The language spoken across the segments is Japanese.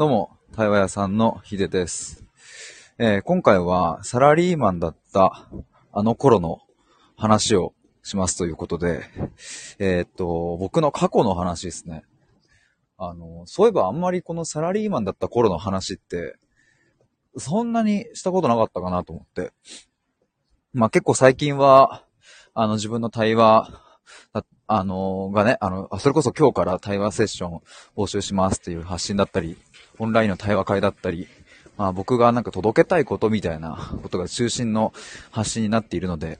どうも、対話屋さんのヒデです。えー今回はサラリーマンだったあの頃の話をしますということで、えーっと、僕の過去の話ですね。あの、そういえばあんまりこのサラリーマンだった頃の話って、そんなにしたことなかったかなと思って。まあ結構最近は、あの自分の対話、あのがね、あの、それこそ今日から対話セッション募集しますっていう発信だったり、オンラインの対話会だったり、まあ僕がなんか届けたいことみたいなことが中心の発信になっているので、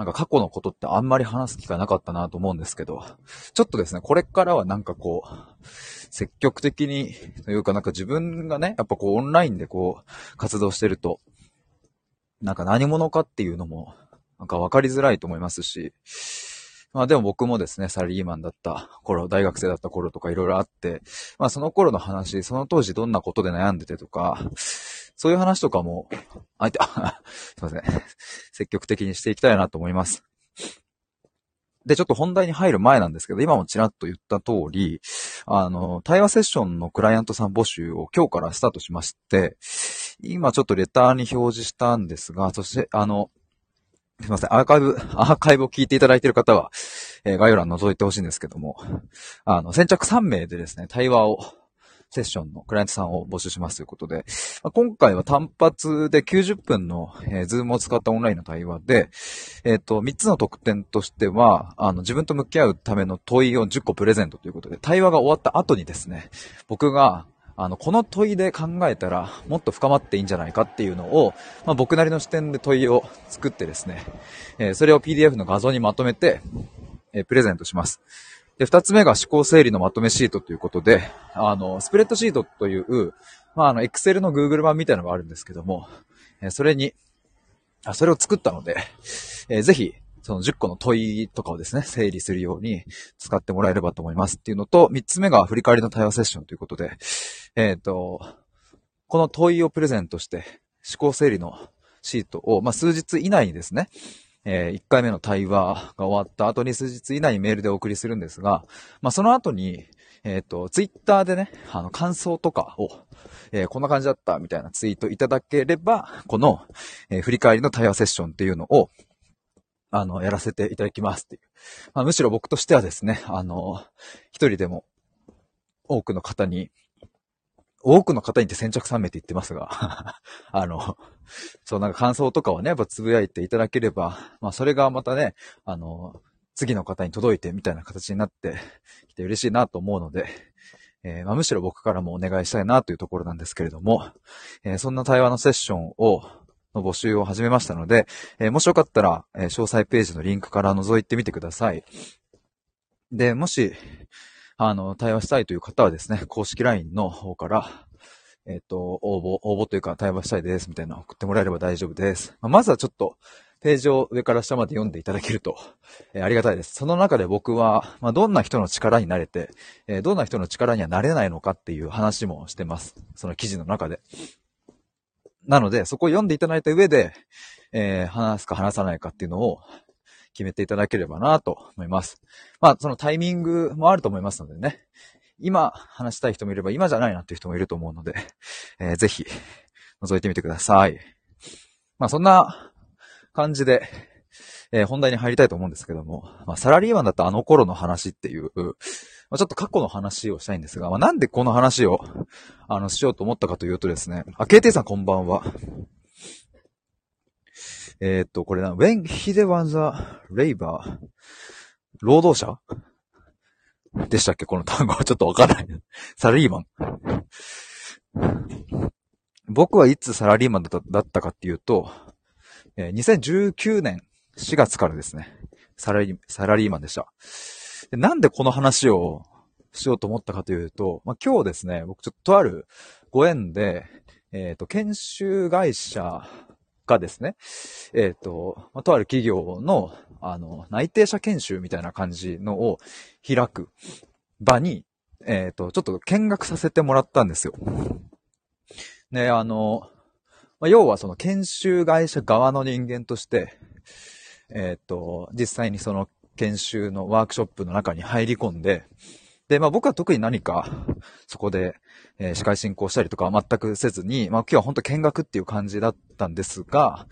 なんか過去のことってあんまり話す機会なかったなと思うんですけど、ちょっとですね、これからはなんかこう、積極的に、というかなんか自分がね、やっぱこうオンラインでこう活動してると、なんか何者かっていうのも、なんか分かりづらいと思いますし、まあでも僕もですね、サラリーマンだった頃、大学生だった頃とかいろいろあって、まあその頃の話、その当時どんなことで悩んでてとか、そういう話とかも、あいて、すいません。積極的にしていきたいなと思います。で、ちょっと本題に入る前なんですけど、今もちらっと言った通り、あの、対話セッションのクライアントさん募集を今日からスタートしまして、今ちょっとレターに表示したんですが、そして、あの、すいません、アーカイブ、アーカイブを聞いていただいている方は、えー概要欄覗いてほしいんですけども、あの、先着3名でですね、対話を、セッションのクライアントさんを募集しますということで、まあ今回は単発で90分の、えー、ズームを使ったオンラインの対話で、えっ、と、3つの特典としては、あの、自分と向き合うための問いを10個プレゼントということで、対話が終わった後にですね、僕が、あの、この問いで考えたら、もっと深まっていいんじゃないかっていうのを、まあ、僕なりの視点で問いを作ってですね、えーそれを PDF の画像にまとめて、えープレゼントします。で、二つ目が思考整理のまとめシートということで、あの、スプレッドシートという、まあ、あの、Excel の Google 版みたいなのがあるんですけども、えーそれに、あ、それを作ったので、えーぜひ、その10個の問いとかをですね、整理するように使ってもらえればと思いますっていうのと、3つ目が振り返りの対話セッションということで、えっ、と、この問いをプレゼントして、思考整理のシートを、まあ、数日以内にですね、え1回目の対話が終わった後に数日以内にメールでお送りするんですが、まあ、その後に、えっ、と、ツイッターでね、あの、感想とかを、えーこんな感じだったみたいなツイートいただければ、この、えー振り返りの対話セッションっていうのを、あの、やらせていただきますっていう。まあ、むしろ僕としてはですね、あの、一人でも多くの方に、多くの方にって先着3名って言ってますが、あの、そうなんか感想とかをね、やっぱつぶやいていただければ、まあそれがまたね、あの、次の方に届いてみたいな形になってきて嬉しいなと思うので、えーまあ、むしろ僕からもお願いしたいなというところなんですけれども、えーそんな対話のセッションを、の募集を始めましたので、えーもしよかったら、えー詳細ページのリンクから覗いてみてください。で、もし、あの、対話したいという方はですね、公式 LINE の方から、えっ、と、応募、応募というか対話したいですみたいなの送ってもらえれば大丈夫です。まあまずはちょっと、ページを上から下まで読んでいただけると、えーありがたいです。その中で僕は、まあ、どんな人の力になれて、えーどんな人の力にはなれないのかっていう話もしてます。その記事の中で。なので、そこを読んでいただいた上で、えー話すか話さないかっていうのを決めていただければなと思います。まあ、そのタイミングもあると思いますのでね。今話したい人もいれば今じゃないなっていう人もいると思うので、えーぜひ覗いてみてください。まあ、そんな感じで、えー本題に入りたいと思うんですけども、まあ、サラリーマンだったあの頃の話っていう、まあ、ちょっと過去の話をしたいんですが、まあ、なんでこの話を、あの、しようと思ったかというとですね、あ、KT さんこんばんは。えーっと、これな、when he was a labor, 労働者？でしたっけ？この単語はちょっとわからない。サラリーマン。僕はいつサラリーマンだったかっていうと、え2019年4月からですね、サラリー、サラリーマンでした。でなんでこの話をしようと思ったかというと、まあ、今日ですね、僕ちょっととあるご縁で、えっ、と、研修会社がですね、えっ、と、まあ、とある企業の、あの、内定者研修みたいな感じのを開く場に、えっ、と、ちょっと見学させてもらったんですよ。ね、あの、まあ、要はその研修会社側の人間として、えっ、と、実際にその研修のワークショップの中に入り込んで、で、まあ僕は特に何か、そこで、えー、司会進行したりとかは全くせずに、まあ今日は本当見学っていう感じだったんですが、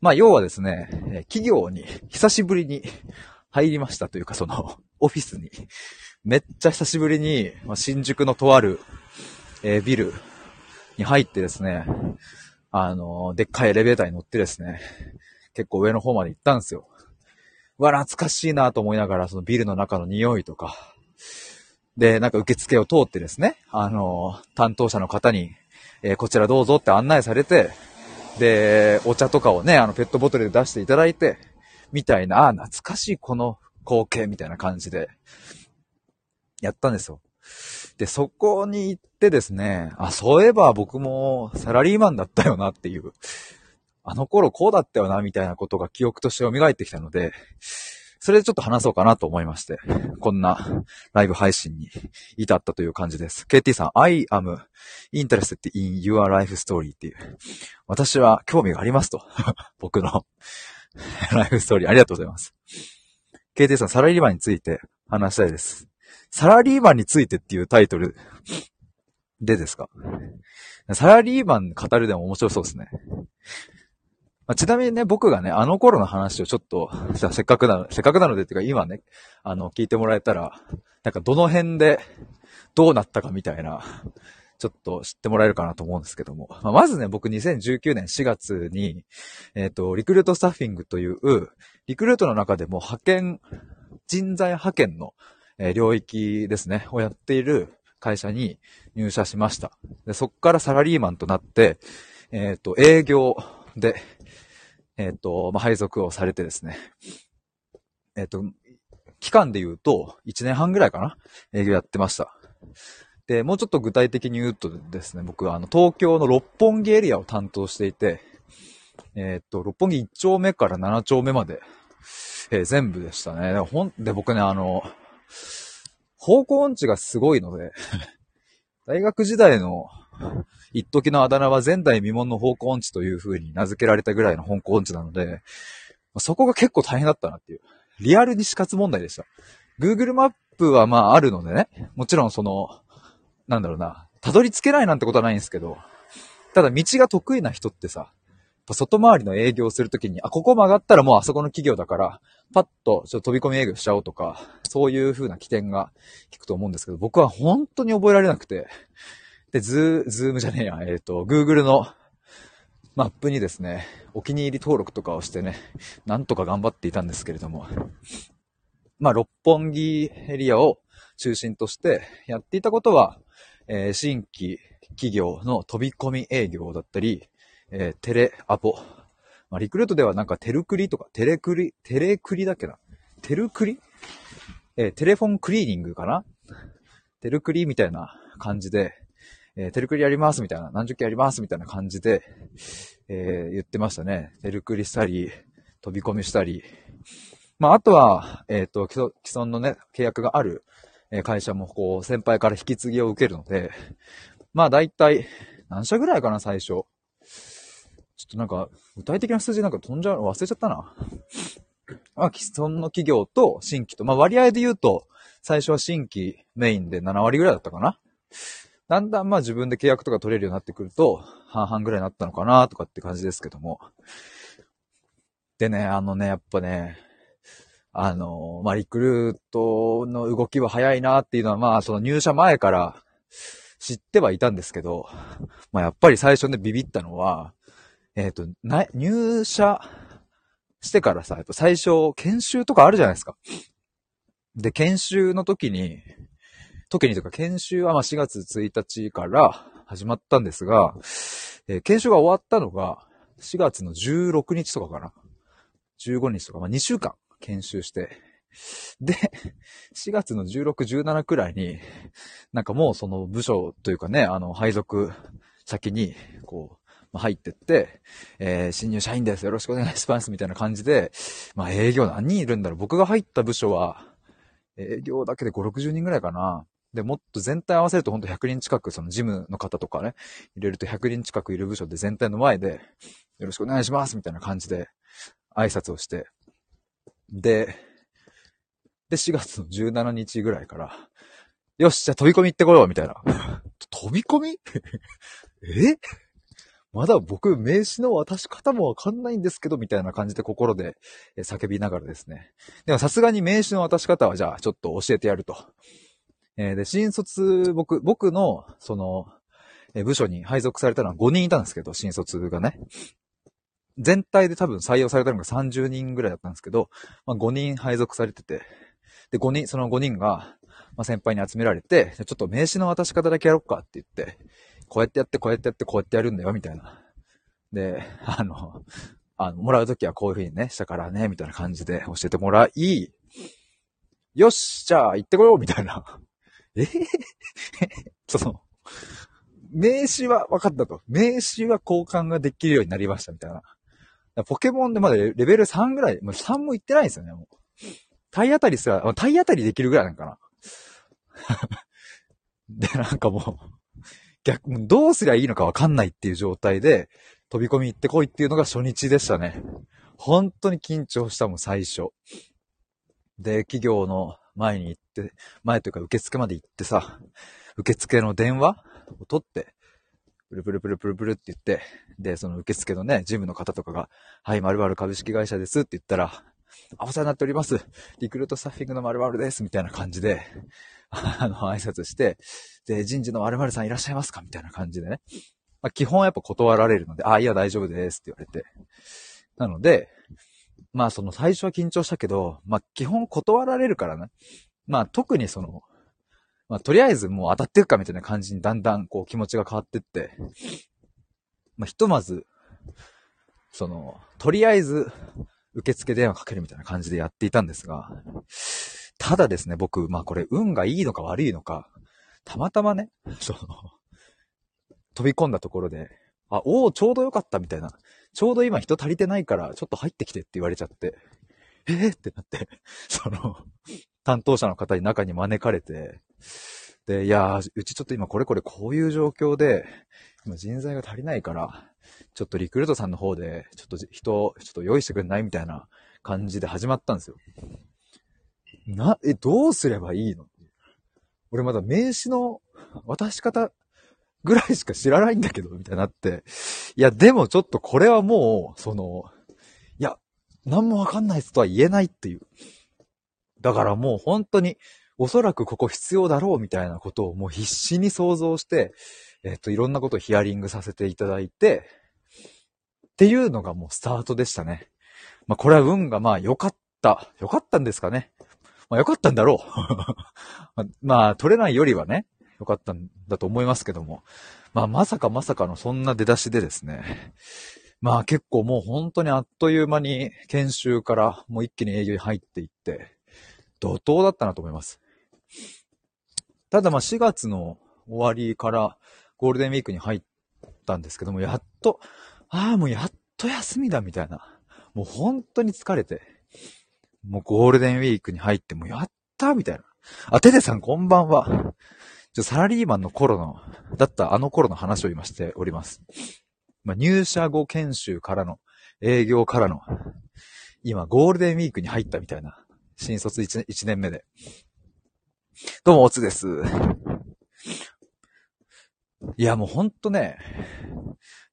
まあ要はですね、え、企業に久しぶりに入りましたというか、その、オフィスに、めっちゃ久しぶりに、まあ、新宿のとある、えー、ビルに入ってですね、あの、でっかいエレベーターに乗ってですね、結構上の方まで行ったんですよ。わ、懐かしいなと思いながら、そのビルの中の匂いとか、で、なんか受付を通ってですね、あの、担当者の方に、えー、こちらどうぞって案内されて、で、お茶とかをね、あの、ペットボトルで出していただいて、みたいな、あ、懐かしいこの光景みたいな感じで、やったんですよ。で、そこに行ってですね、あ、そういえば僕もサラリーマンだったよなっていう、あの頃こうだったよなみたいなことが記憶として蘇ってきたので、それでちょっと話そうかなと思いまして、こんなライブ配信に至ったという感じです。KT さん、I am interested in your life story っていう。私は興味がありますと。僕のライフストーリーありがとうございます。KT さん、サラリーマンについて話したいです。サラリーマンについてっていうタイトルでですか？サラリーマン語るでも面白そうですね。まあ、ちなみにね、僕がね、あの頃の話をちょっと、じ ゃせっかくなの、せっかくなのでっていうか今ね、あの、聞いてもらえたら、なんかどの辺でどうなったかみたいな、ちょっと知ってもらえるかなと思うんですけども。まあ、まずね、僕2019年4月に、えっ、ー、と、リクルートスタッフィングという、リクルートの中でも派遣、人材派遣のえ領域ですね、をやっている会社に入社しました。でそこからサラリーマンとなって、えっ、ー、と、営業で、えっ、ー、と、まあ、配属をされてですね、えっ、ー、と、期間で言うと、1年半ぐらいかな？営業やってました。で、もうちょっと具体的に言うとですね、僕はあの、東京の六本木エリアを担当していて、えっ、と、六本木1丁目から7丁目まで、えー、全部でしたね。で、ほん、で、僕ね、あの、方向音痴がすごいので 大学時代の一時のあだ名は前代未聞の方向音痴という風に名付けられたぐらいの方向音痴なので、そこが結構大変だったなっていう。リアルに死活問題でした。Google マップはまああるのでね、もちろんその、なんだろうな、たどり着けないなんてことはないんですけど、ただ道が得意な人ってさ、外回りの営業をするときに、あ、ここ曲がったらもうあそこの企業だから、パッとちょっと飛び込み営業しちゃおうとか、そういう風な機転が利くと思うんですけど、僕は本当に覚えられなくて、で、ズー、ズームじゃねえや、えっ、ー、と、Google のマップにですね、お気に入り登録とかをしてね、なんとか頑張っていたんですけれども、まあ、六本木エリアを中心としてやっていたことは、えー、新規企業の飛び込み営業だったり、えー、テレアポ。まあ、リクルートではなんかテルクリとか、テレクリ、テレクリだっけな？テルクリ？えー、テレフォンクリーニングかな？テルクリみたいな感じで、えー、テルクリやりますみたいな、何十件やりますみたいな感じで、えー、言ってましたね。テルクリしたり、飛び込みしたり。まあ、あとは、えっ、ー、と、既存のね、契約がある会社も、こう、先輩から引き継ぎを受けるので、まあ、だいたい、何社ぐらいかな、最初。ちょっとなんか、具体的な数字なんか飛んじゃう、忘れちゃったな。まあ、既存の企業と新規と、まあ割合で言うと、最初は新規メインで7割ぐらいだったかな。だんだんまあ自分で契約とか取れるようになってくると、半々ぐらいになったのかなとかって感じですけども。でね、あのね、やっぱね、あの、まあリクルートの動きは早いなっていうのは、まあその入社前から知ってはいたんですけど、まあやっぱり最初ねビビったのは、えっ、ー、と、な、入社してからさ、やっぱ最初、研修とかあるじゃないですか。で、研修の時に、時にというか研修はま4月1日から始まったんですが、えー、研修が終わったのが4月の16日とかかな。15日とか、まあ、2週間研修して、で、4月の16、17くらいに、なんかもうその部署というかね、あの、配属先に、こう、ま、入ってって、えー、新入社員です。よろしくお願いします。みたいな感じで、まあ、営業何人いるんだろう。僕が入った部署は、営業だけで5、60人ぐらいかな。で、もっと全体合わせるとほんと100人近く、その事務の方とかね、入れると100人近くいる部署で全体の前で、よろしくお願いしますみたいな感じで、挨拶をして、で、で、4月の17日ぐらいから、よし、じゃあ飛び込み行ってこよう、みたいな。飛び込み？え？まだ僕、名刺の渡し方もわかんないんですけど、みたいな感じで心で叫びながらですね。でもさすがに名刺の渡し方はじゃあちょっと教えてやると。えー、で、新卒、僕、僕の、その、え部署に配属されたのは5人いたんですけど、新卒がね。全体で多分採用されたのが30人ぐらいだったんですけど、まあ、5人配属されてて、で、5人、その5人が、まあ、先輩に集められて、ちょっと名刺の渡し方だけやろっかって言って、こうやってやって、こうやってやって、こうやってやるんだよ、みたいな。で、あの、あの、もらうときはこういう風にね、したからね、みたいな感じで教えてもらい、よし、じゃあ行ってこよう、みたいな。え？ぇ、その、名刺は分かったと。名刺は交換ができるようになりました、みたいな。ポケモンでまだレベル3ぐらい、もう3もいってないですよね、もう。体当たりすら、体当たりできるぐらいなんかな。で、なんかもう、逆、どうすりゃいいのかわかんないっていう状態で、飛び込み行ってこいっていうのが初日でしたね。本当に緊張したもん、最初。で、企業の前に行って、前というか受付まで行ってさ、受付の電話を取って、プルプルプルプルプルって言って、で、その受付のね、事務の方とかが、はい、〇〇株式会社ですって言ったら、あ、お世話になっております。リクルートスタッフィングの〇〇です。みたいな感じで、あの、挨拶して、で、人事の〇〇さんいらっしゃいますか？みたいな感じでね。まあ、基本はやっぱ断られるので、あ、いや、大丈夫ですって言われて。なので、まあその最初は緊張したけど、まあ基本断られるからね。まあ特にその、まあ、とりあえずもう当たっていくかみたいな感じにだんだんこう気持ちが変わってって、まあ、ひとまず、その、とりあえず、受付電話かけるみたいな感じでやっていたんですが、ただですね、僕、まあこれ運がいいのか悪いのか、たまたまね、その、飛び込んだところで、あ、おお、ちょうどよかったみたいな。ちょうど今人足りてないから、ちょっと入ってきてって言われちゃって、えー、ってなって、その、担当者の方に中に招かれて、で、いやうちちょっと今これこれこういう状況で、今人材が足りないから、ちょっとリクルートさんの方で、ちょっと人を、ちょっと用意してくれないみたいな感じで始まったんですよ。な、え、どうすればいいの？俺まだ名刺の渡し方ぐらいしか知らないんだけど、みたいになって。いや、でもちょっとこれはもう、その、いや、何もわかんないっすとは言えないっていう。だからもう本当に、おそらくここ必要だろうみたいなことをもう必死に想像して、えっと、いろんなことをヒアリングさせていただいて、っていうのがもうスタートでしたね。まあ、これは運がまあ良かった。良かったんですかね。まあ良かったんだろう。まあ、取れないよりはね、良かったんだと思いますけども。まあ、まさかまさかのそんな出だしでですね。まあ結構もう本当にあっという間に研修からもう一気に営業に入っていって、怒涛だったなと思います。ただまあ4月の終わりからゴールデンウィークに入ったんですけども、やっと、ああ、もうやっと休みだみたいな。もう本当に疲れて、もうゴールデンウィークに入って、もうやったみたいな。あ、テテさんこんばんは。ちょ、サラリーマンの頃の、だったあの頃の話を今しております。まあ、入社後研修からの、営業からの、今ゴールデンウィークに入ったみたいな。新卒 1, 1年目で。どうも、おつです。いや、もうほんとね、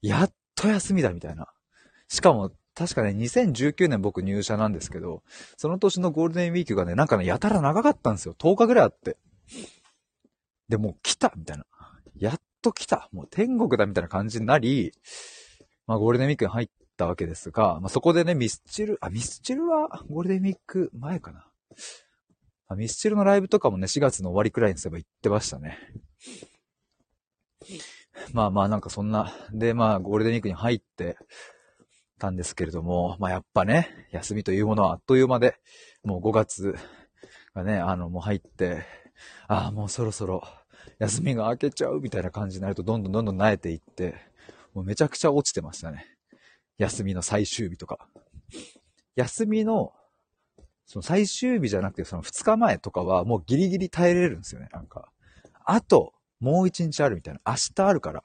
やっと休みだみたいな。しかも、確かね、2019年僕入社なんですけど、その年のゴールデンウィークがね、なんかね、やたら長かったんですよ。10日ぐらいあって。で、もう来たみたいな。やっと来たもう天国だみたいな感じになり、まあゴールデンウィークに入ったわけですが、まあそこでね、ミスチル、あ、ミスチルはゴールデンウィーク前かな。あミスチルのライブとかもね、4月の終わりくらいにすれば行ってましたね。まあまあなんかそんな、でまあゴールデンウィークに入ってたんですけれども、まあやっぱね、休みというものはあっという間で、もう5月がね、あのもう入って、ああ、もうそろそろ休みが明けちゃうみたいな感じになるとどんどんどんどん慣れていって、もうめちゃくちゃ落ちてましたね。休みの最終日とか。休みのその最終日じゃなくてその2日前とかはもうギリギリ耐えれるんですよね、なんか。あと、もう1日あるみたいな。明日あるから。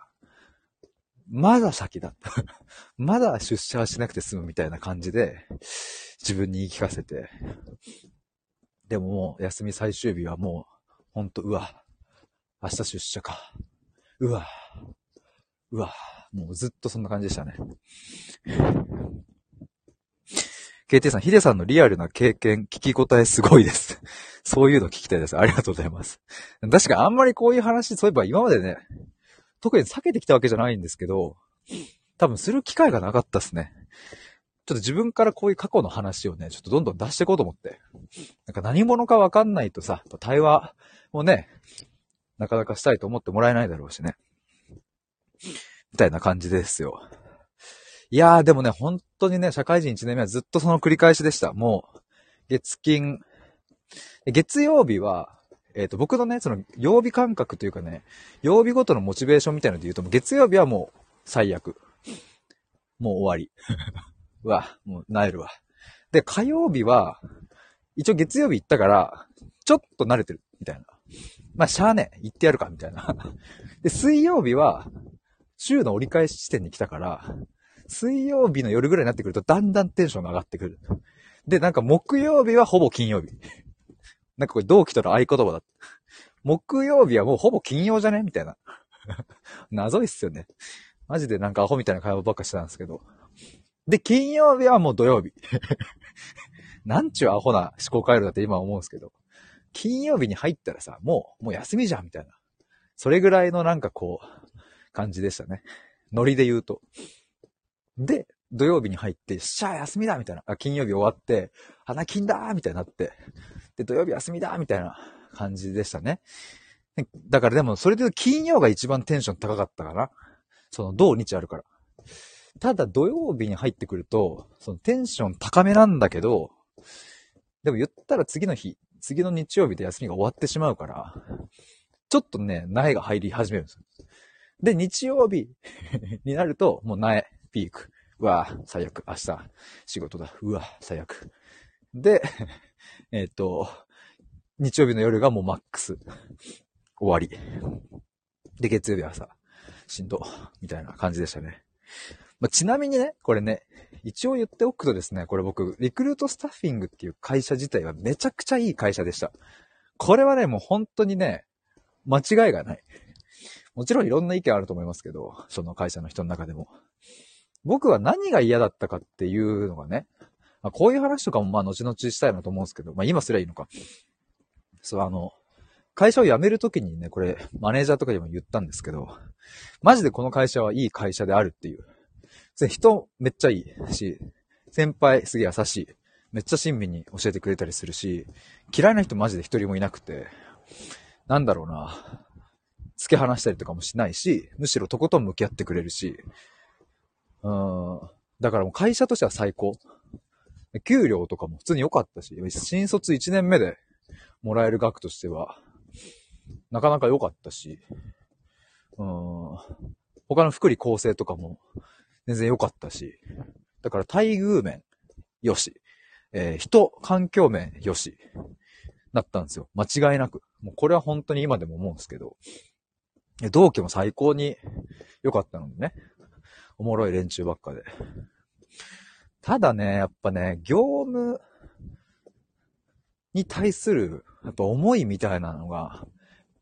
まだ先だった。まだ出社はしなくて済むみたいな感じで、自分に言い聞かせて。でももう休み最終日はもう、ほんと、うわ、明日出社か。うわうわもうずっとそんな感じでしたね。KT さん、ヒデさんのリアルな経験、聞き応えすごいです。そういうの聞きたいです。ありがとうございます。確かあんまりこういう話、そういえば今までね、特に避けてきたわけじゃないんですけど、多分する機会がなかったっすね。ちょっと自分からこういう過去の話をね、ちょっとどんどん出していこうと思って。なんか何者かわかんないとさ、対話もね、なかなかしたいと思ってもらえないだろうしね。みたいな感じですよ。いやーでもね、本当にね、社会人1年目はずっとその繰り返しでした。もう、月金、月曜日は、えっ、ー、と、僕のね、その、曜日感覚というかね、曜日ごとのモチベーションみたいなので言うと、月曜日はもう、最悪。もう終わり。うわ、もう、なえるわ。で、火曜日は、一応月曜日行ったから、ちょっと慣れてる、みたいな。まあ、しゃあねえ、行ってやるか、みたいな。で、水曜日は、週の折り返し地点に来たから、水曜日の夜ぐらいになってくると、だんだんテンションが上がってくる。で、なんか木曜日はほぼ金曜日。なんかこれ同期との合言葉だ。木曜日はもうほぼ金曜じゃね？みたいな。謎いっすよね。マジでなんかアホみたいな会話ばっかしてたんですけど。で、金曜日はもう土曜日。なんちゅうアホな思考回路だって今思うんですけど。金曜日に入ったらさ、もう、もう休みじゃんみたいな。それぐらいのなんかこう、感じでしたね。ノリで言うと。で、土曜日に入って、しゃあ休みだみたいな。あ、金曜日終わって、花金だみたいになって。で、土曜日休みだみたいな感じでしたね。だからでも、それで金曜が一番テンション高かったかな。その、土日あるから。ただ土曜日に入ってくると、そのテンション高めなんだけど、でも言ったら次の日、次の日曜日で休みが終わってしまうから、ちょっとね、苗が入り始めるんですよ。で、日曜日 になると、もう苗、ピーク。うわ最悪。明日、仕事だ。うわ最悪。で、えっ、と、日曜日の夜がもうマックス。終わり。で、月曜日朝、しんど、みたいな感じでしたね。まあ、ちなみにね、これね、一応言っておくとですね、これ僕、リクルートスタッフィングっていう会社自体はめちゃくちゃいい会社でした。これはね、もう本当にね、間違いがない。もちろんいろんな意見あると思いますけど、その会社の人の中でも。僕は何が嫌だったかっていうのがね、まあ、こういう話とかもまあ後々したいなと思うんですけど、まあ今すりゃいいのか。そう、あの、会社を辞めるときにね、これ、マネージャーとかにも言ったんですけど、マジでこの会社はいい会社であるっていう。人めっちゃいいし、先輩すげえ優しい。めっちゃ親身に教えてくれたりするし、嫌いな人マジで一人もいなくて、なんだろうな。突き放したりとかもしないし、むしろとことん向き合ってくれるし、うん。だからもう会社としては最高。給料とかも普通に良かったし、新卒1年目でもらえる額としては、なかなか良かったし、うん。他の福利厚生とかも全然良かったし、だから待遇面、よし。えー、人、環境面、よし。なったんですよ。間違いなく。もうこれは本当に今でも思うんですけど、同期も最高に良かったのでね。おもろい連中ばっかで。ただね、やっぱね、業務に対する、やっぱ思いみたいなのが、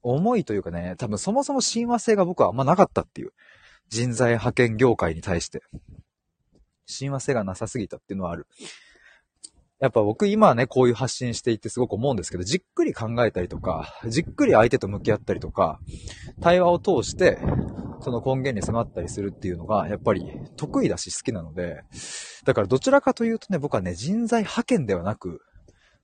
思いというかね、多分そもそも親和性が僕はあんまなかったっていう。人材派遣業界に対して。親和性がなさすぎたっていうのはある。やっぱ僕今はね、こういう発信していてすごく思うんですけど、じっくり考えたりとか、じっくり相手と向き合ったりとか、対話を通して、その根源に迫ったりするっていうのが、やっぱり得意だし好きなので、だからどちらかというとね、僕はね、人材派遣ではなく、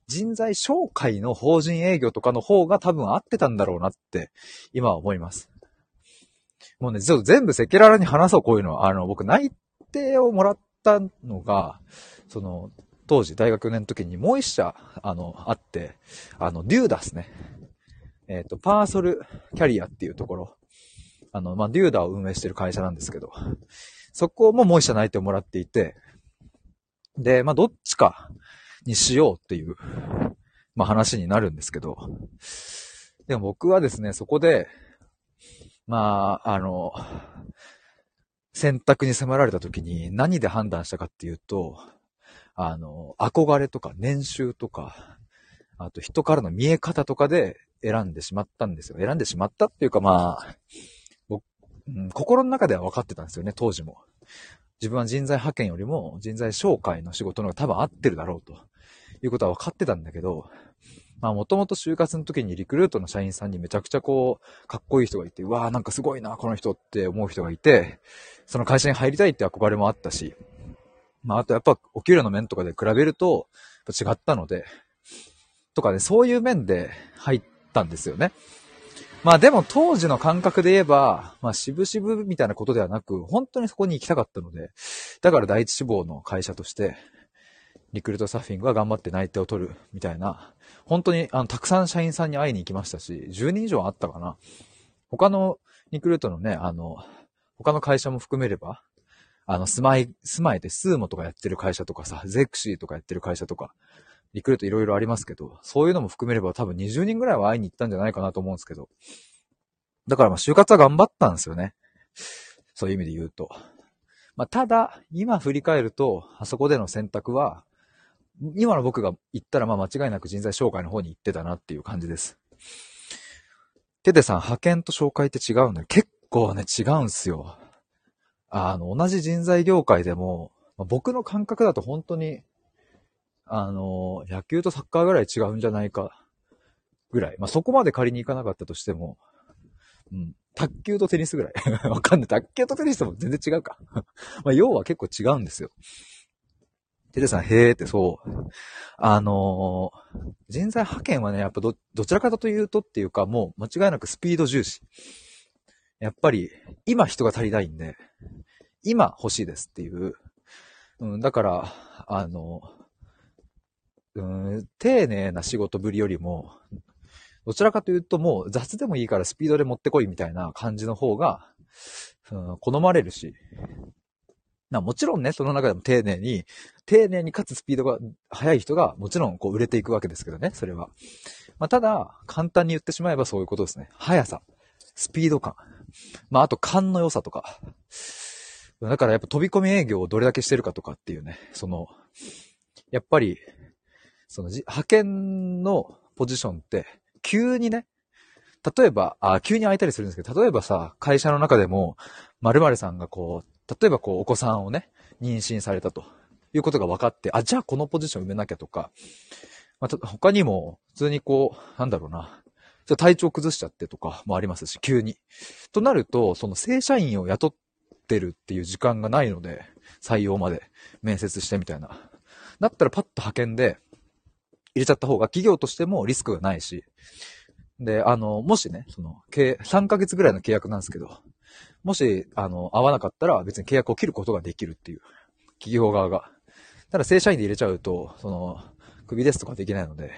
人材紹介の法人営業とかの方が多分合ってたんだろうなって、今は思います。もうね、ちょっと全部赤裸々に話そう、こういうのは。あの、僕内定をもらったのが、その、当時大学年の時にもう一社、あの、あって、あの、デューダスね。えっ、ー、と、パーソルキャリアっていうところ。あの、まあ、デューダを運営してる会社なんですけど、そこももう一社内定をもらっていて、で、まあ、どっちかにしようっていう、まあ、話になるんですけど、でも僕はですね、そこで、まあ、あの、選択に迫られた時に何で判断したかっていうと、あの、憧れとか年収とか、あと人からの見え方とかで選んでしまったんですよ。選んでしまったっていうかまあ、僕、うん、心の中では分かってたんですよね、当時も。自分は人材派遣よりも人材紹介の仕事の方が多分合ってるだろうということは分かってたんだけど、まあもともと就活の時にリクルートの社員さんにめちゃくちゃこう、かっこいい人がいて、うわーなんかすごいな、この人って思う人がいて、その会社に入りたいって憧れもあったし、まああとやっぱお給料の面とかで比べると違ったので、とかね、そういう面で入ったんですよね。まあでも当時の感覚で言えば、まあ渋々みたいなことではなく、本当にそこに行きたかったので、だから第一志望の会社として、リクルートスタッフィングは頑張って内定を取るみたいな、本当にあの、たくさん社員さんに会いに行きましたし、10人以上あったかな。他のリクルートのね、あの、他の会社も含めれば、あの、住まい、住まいでスーモとかやってる会社とかさ、ゼクシーとかやってる会社とか、リクルートいろいろありますけど、そういうのも含めれば多分20人ぐらいは会いに行ったんじゃないかなと思うんですけど。だからまあ就活は頑張ったんですよね。そういう意味で言うと。まあただ、今振り返ると、あそこでの選択は、今の僕が言ったらまあ間違いなく人材紹介の方に行ってたなっていう感じです。テテさん、派遣と紹介って違うんだよ。結構ね、違うんすよ。あの、同じ人材業界でも、まあ、僕の感覚だと本当にあの、野球とサッカーぐらい違うんじゃないか、ぐらい。まあ、そこまで仮に行かなかったとしても、うん。卓球とテニスぐらい。わかんない。卓球とテニスとも全然違うか。まあ、要は結構違うんですよ。テレさん、へーってそう。あのー、人材派遣はね、やっぱど、どちらかというとっていうか、もう間違いなくスピード重視。やっぱり、今人が足りないんで、今欲しいですっていう。うん、だから、あのー、うん、丁寧な仕事ぶりよりも、どちらかというともう雑でもいいからスピードで持ってこいみたいな感じの方が、うん、好まれるし、なもちろんね、その中でも丁寧に、丁寧にかつスピードが速い人がもちろんこう売れていくわけですけどね、それは。まあ、ただ、簡単に言ってしまえばそういうことですね。速さ、スピード感。まあ、あと勘の良さとか。だからやっぱ飛び込み営業をどれだけしてるかとかっていうね、その、やっぱりその派遣のポジションって、急にね、例えば、あ、急に空いたりするんですけど、例えばさ、会社の中でも、〇〇さんがこう、例えばこう、お子さんをね、妊娠されたということが分かって、あ、じゃあこのポジション埋めなきゃとか、まあ、他にも、普通にこう、なんだろうな、体調崩しちゃってとかもありますし、急に。となると、その正社員を雇ってるっていう時間がないので、採用まで面接してみたいな。だったらパッと派遣で、入れちゃった方が企業としてもリスクがないし、で、あの、もしね、その、3ヶ月ぐらいの契約なんですけど、もし、あの、合わなかったら別に契約を切ることができるっていう、企業側が。ただ正社員で入れちゃうと、その、首ですとかできないので、っ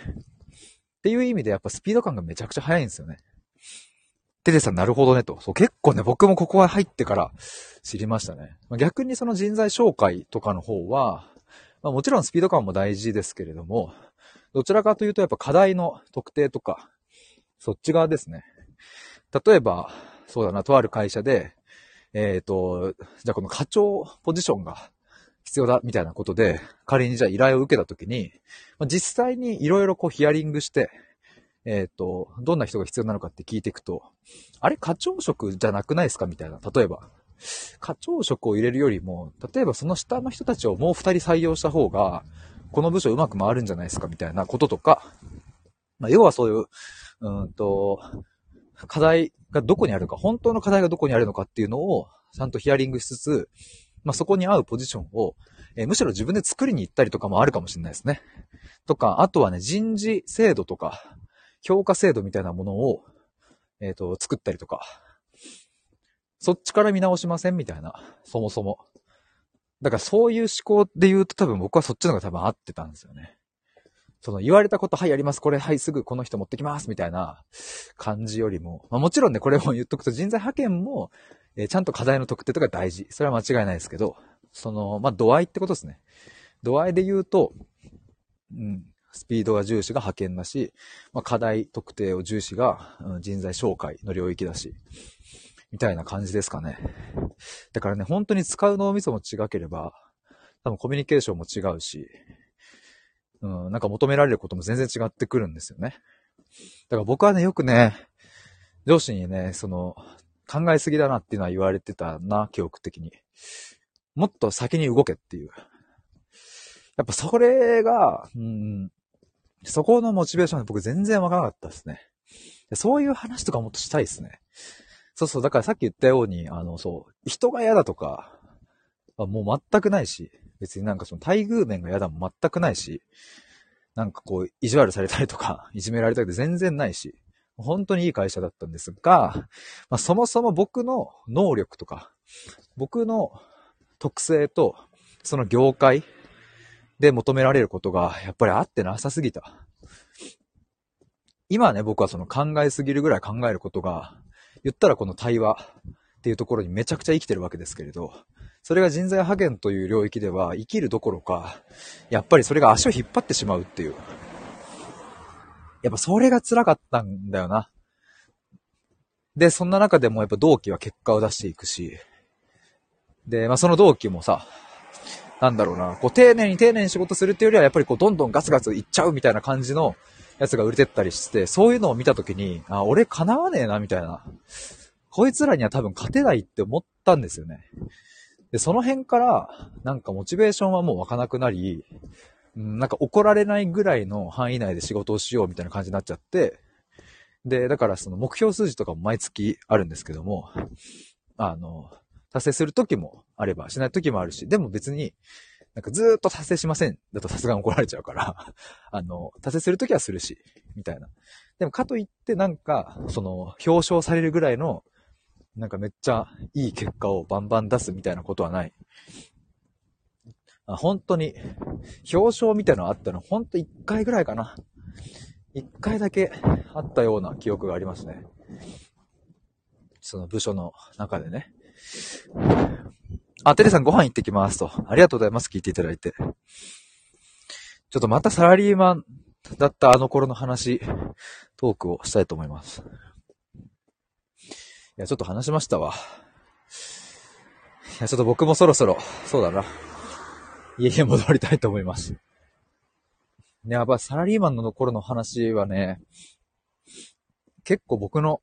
ていう意味でやっぱスピード感がめちゃくちゃ速いんですよね。テテさんなるほどねと。そう、結構ね、僕もここは入ってから知りましたね。逆にその人材紹介とかの方は、まあ、もちろんスピード感も大事ですけれども、どちらかというとやっぱ課題の特定とか、そっち側ですね。例えば、そうだな、とある会社で、えっ、ー、と、じゃあこの課長ポジションが必要だみたいなことで、仮にじゃあ依頼を受けたときに、ま実際にいろいろこうヒアリングして、えっ、ー、と、どんな人が必要なのかって聞いていくと、あれ課長職じゃなくないですかみたいな。例えば、課長職を入れるよりも、例えばその下の人たちをもう二人採用した方が、この部署うまく回るんじゃないですかみたいなこととか、まあ、要はそういう、うんと、課題がどこにあるか、本当の課題がどこにあるのかっていうのを、ちゃんとヒアリングしつつ、まあ、そこに合うポジションを、えー、むしろ自分で作りに行ったりとかもあるかもしれないですね。とか、あとはね、人事制度とか、評価制度みたいなものを、えっ、ー、と、作ったりとか、そっちから見直しませんみたいな、そもそも。だからそういう思考で言うと多分僕はそっちの方が多分合ってたんですよね。その言われたこと、はい、やります。これ、はい、すぐこの人持ってきます。みたいな感じよりも、まあ、もちろんね、これも言っとくと人材派遣も、えー、ちゃんと課題の特定とか大事。それは間違いないですけど、その、まあ、度合いってことですね。度合いで言うと、うん、スピードが重視が派遣だし、まあ、課題特定を重視が、うん、人材紹介の領域だし、みたいな感じですかね。だからね、本当に使う脳みそも違ければ、多分コミュニケーションも違うし、うん、なんか求められることも全然違ってくるんですよね。だから僕はね、よくね、上司にね、その、考えすぎだなっていうのは言われてたな、記憶的に。もっと先に動けっていう。やっぱそれが、うん、そこのモチベーションで僕全然わからなかったですね。そういう話とかもっとしたいですね。そうそう、だからさっき言ったように、あの、そう、人が嫌だとか、もう全くないし、別になんかその待遇面が嫌だも全くないし、なんかこう、意地悪されたりとか、いじめられたりって全然ないし、本当にいい会社だったんですが、まあ、そもそも僕の能力とか、僕の特性と、その業界で求められることが、やっぱりあってなさすぎた。今ね、僕はその考えすぎるぐらい考えることが、言ったらこの対話っていうところにめちゃくちゃ生きてるわけですけれど、それが人材派遣という領域では生きるどころか、やっぱりそれが足を引っ張ってしまうっていう。やっぱそれが辛かったんだよな。で、そんな中でもやっぱ同期は結果を出していくし、で、まあその同期もさ、なんだろうな、こう丁寧に丁寧に仕事するっていうよりはやっぱりこうどんどんガツガツいっちゃうみたいな感じのやつが売れてったりして、そういうのを見たときに、あ、俺叶わねえな、みたいな。こいつらには多分勝てないって思ったんですよね。で、その辺から、なんかモチベーションはもう湧かなくなり、うんなんか怒られないぐらいの範囲内で仕事をしようみたいな感じになっちゃって、で、だからその目標数字とかも毎月あるんですけども、あの、達成する時もあれば、しない時もあるし、でも別に、なんかずっと達成しませんだとさすがに怒られちゃうから あの、達成するときはするし、みたいな。でもかといってなんか、その、表彰されるぐらいの、なんかめっちゃいい結果をバンバン出すみたいなことはない。あ本当に、表彰みたいなのあったの、ほんと一回ぐらいかな。一回だけあったような記憶がありますね。その部署の中でね。あ、テレさんご飯行ってきますと。ありがとうございます。聞いていただいて。ちょっとまたサラリーマンだったあの頃の話、トークをしたいと思います。いや、ちょっと話しましたわ。いや、ちょっと僕もそろそろ、そうだな。家に戻りたいと思います。ね、やっぱサラリーマンの頃の話はね、結構僕の、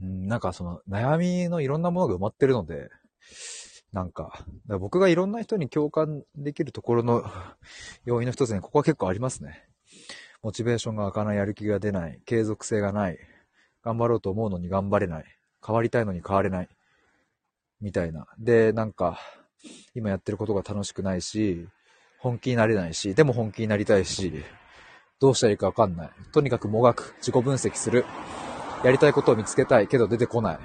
なんかその悩みのいろんなものが埋まってるので、なんか、か僕がいろんな人に共感できるところの要因の一つにここは結構ありますね。モチベーションが湧かない、やる気が出ない、継続性がない、頑張ろうと思うのに頑張れない、変わりたいのに変われない、みたいな。で、なんか、今やってることが楽しくないし、本気になれないし、でも本気になりたいし、どうしたらいいかわかんない。とにかくもがく、自己分析する。やりたいことを見つけたいけど出てこない。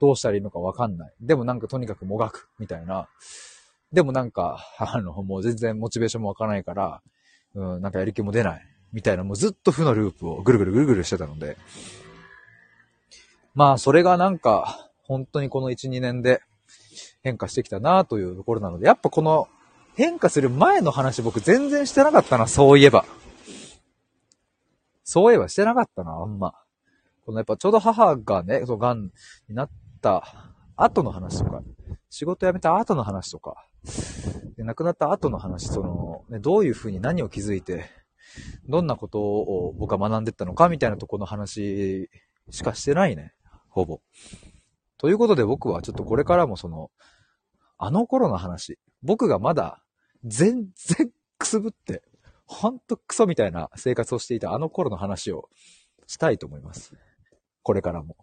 どうしたらいいのかわかんない。でもなんかとにかくもがく、みたいな。でもなんか、あの、もう全然モチベーションも湧かないから、うん、なんかやる気も出ない。みたいな、もうずっと負のループをぐるぐるぐるぐるしてたので。まあ、それがなんか、本当にこの1、2年で変化してきたなというところなので、やっぱこの変化する前の話僕全然してなかったな、そういえば。そういえばしてなかったな、あんま。このやっぱちょうど母がね、そう、癌になった後の話とか、仕事辞めた後の話とか、で亡くなった後の話、その、ね、どういうふうに何を気づいて、どんなことを僕は学んでったのかみたいなところの話しかしてないね。ほぼ。ということで僕はちょっとこれからもその、あの頃の話、僕がまだ全然くすぶって、ほんとクソみたいな生活をしていたあの頃の話をしたいと思います。これからも。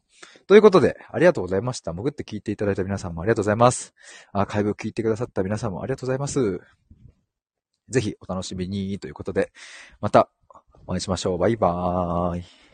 ということで、ありがとうございました。潜って聞いていただいた皆さんもありがとうございます。アーカイブ聞いてくださった皆さんもありがとうございます。ぜひお楽しみにということで、またお会いしましょう。バイバーイ。